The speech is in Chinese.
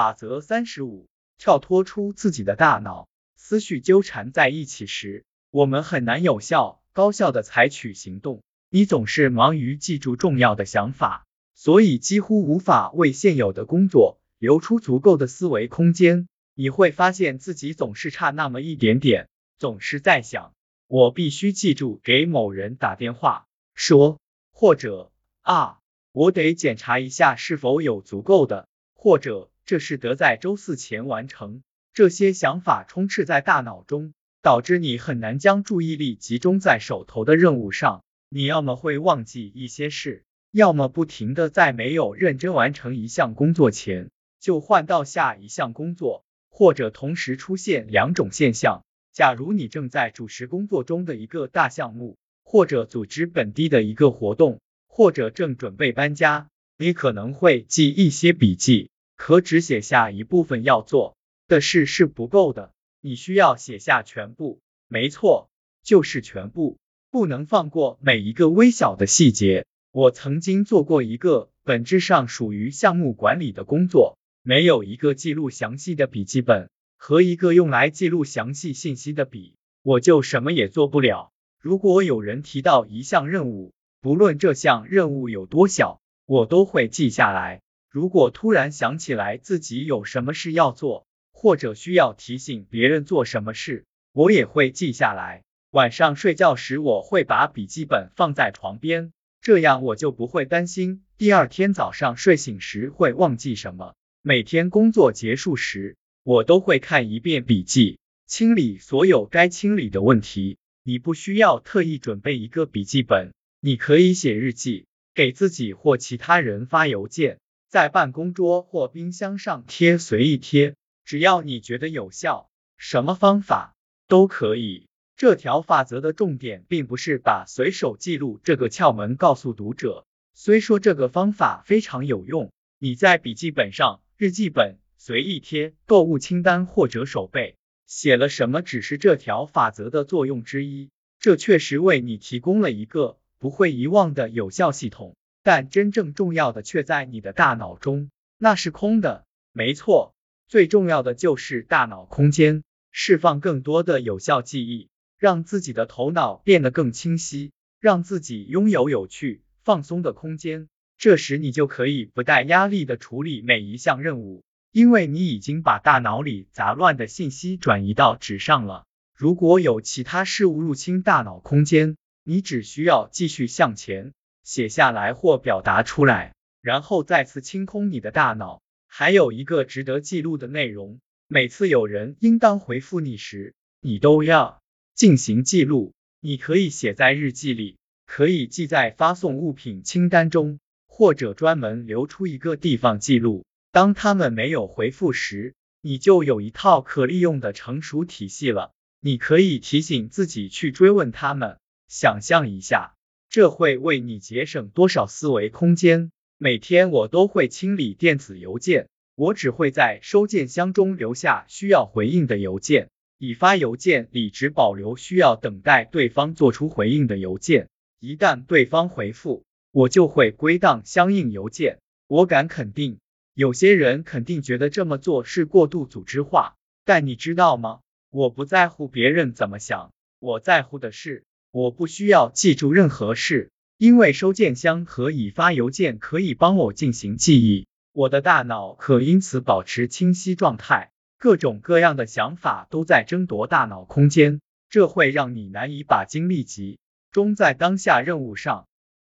法则三十五：跳脱出自己的大脑，思绪纠缠在一起时，我们很难有效、高效的采取行动。你总是忙于记住重要的想法，所以几乎无法为现有的工作留出足够的思维空间。你会发现自己总是差那么一点点，总是在想，我必须记住给某人打电话说，或者啊，我得检查一下是否有足够的，或者这事得在周四前完成。这些想法充斥在大脑中，导致你很难将注意力集中在手头的任务上。你要么会忘记一些事，要么不停的在没有认真完成一项工作前就换到下一项工作，或者同时出现两种现象。假如你正在主持工作中的一个大项目，或者组织本地的一个活动，或者正准备搬家，你可能会记一些笔记，可只写下一部分要做的事是不够的，你需要写下全部。没错，就是全部。不能放过每一个微小的细节。我曾经做过一个本质上属于项目管理的工作，没有一个记录详细的笔记本和一个用来记录详细信息的笔，我就什么也做不了。如果有人提到一项任务，不论这项任务有多小，我都会记下来。如果突然想起来自己有什么事要做，或者需要提醒别人做什么事，我也会记下来。晚上睡觉时，我会把笔记本放在床边，这样我就不会担心第二天早上睡醒时会忘记什么。每天工作结束时，我都会看一遍笔记，清理所有该清理的问题。你不需要特意准备一个笔记本，你可以写日记，给自己或其他人发邮件，在办公桌或冰箱上贴随意贴，只要你觉得有效，什么方法都可以。这条法则的重点并不是把随手记录这个窍门告诉读者，虽说这个方法非常有用，你在笔记本上、日记本、随意贴、购物清单或者手背写了什么，只是这条法则的作用之一。这确实为你提供了一个不会遗忘的有效系统，但真正重要的却在你的大脑中，那是空的。没错，最重要的就是大脑空间，释放更多的有效记忆。让自己的头脑变得更清晰，让自己拥有有趣、放松的空间。这时你就可以不带压力的处理每一项任务，因为你已经把大脑里杂乱的信息转移到纸上了。如果有其他事物入侵大脑空间，你只需要继续向前，写下来或表达出来，然后再次清空你的大脑。还有一个值得记录的内容：每次有人应当回复你时，你都要。进行记录，你可以写在日记里，可以记在发送物品清单中，或者专门留出一个地方记录。当他们没有回复时，你就有一套可利用的成熟体系了。你可以提醒自己去追问他们。想象一下，这会为你节省多少思维空间？每天我都会清理电子邮件，我只会在收件箱中留下需要回应的邮件。已发邮件里只保留需要等待对方做出回应的邮件，一旦对方回复，我就会归档相应邮件。我敢肯定，有些人肯定觉得这么做是过度组织化，但你知道吗？我不在乎别人怎么想，我在乎的是，我不需要记住任何事，因为收件箱和已发邮件可以帮我进行记忆，我的大脑可因此保持清晰状态。各种各样的想法都在争夺大脑空间，这会让你难以把精力集中在当下任务上。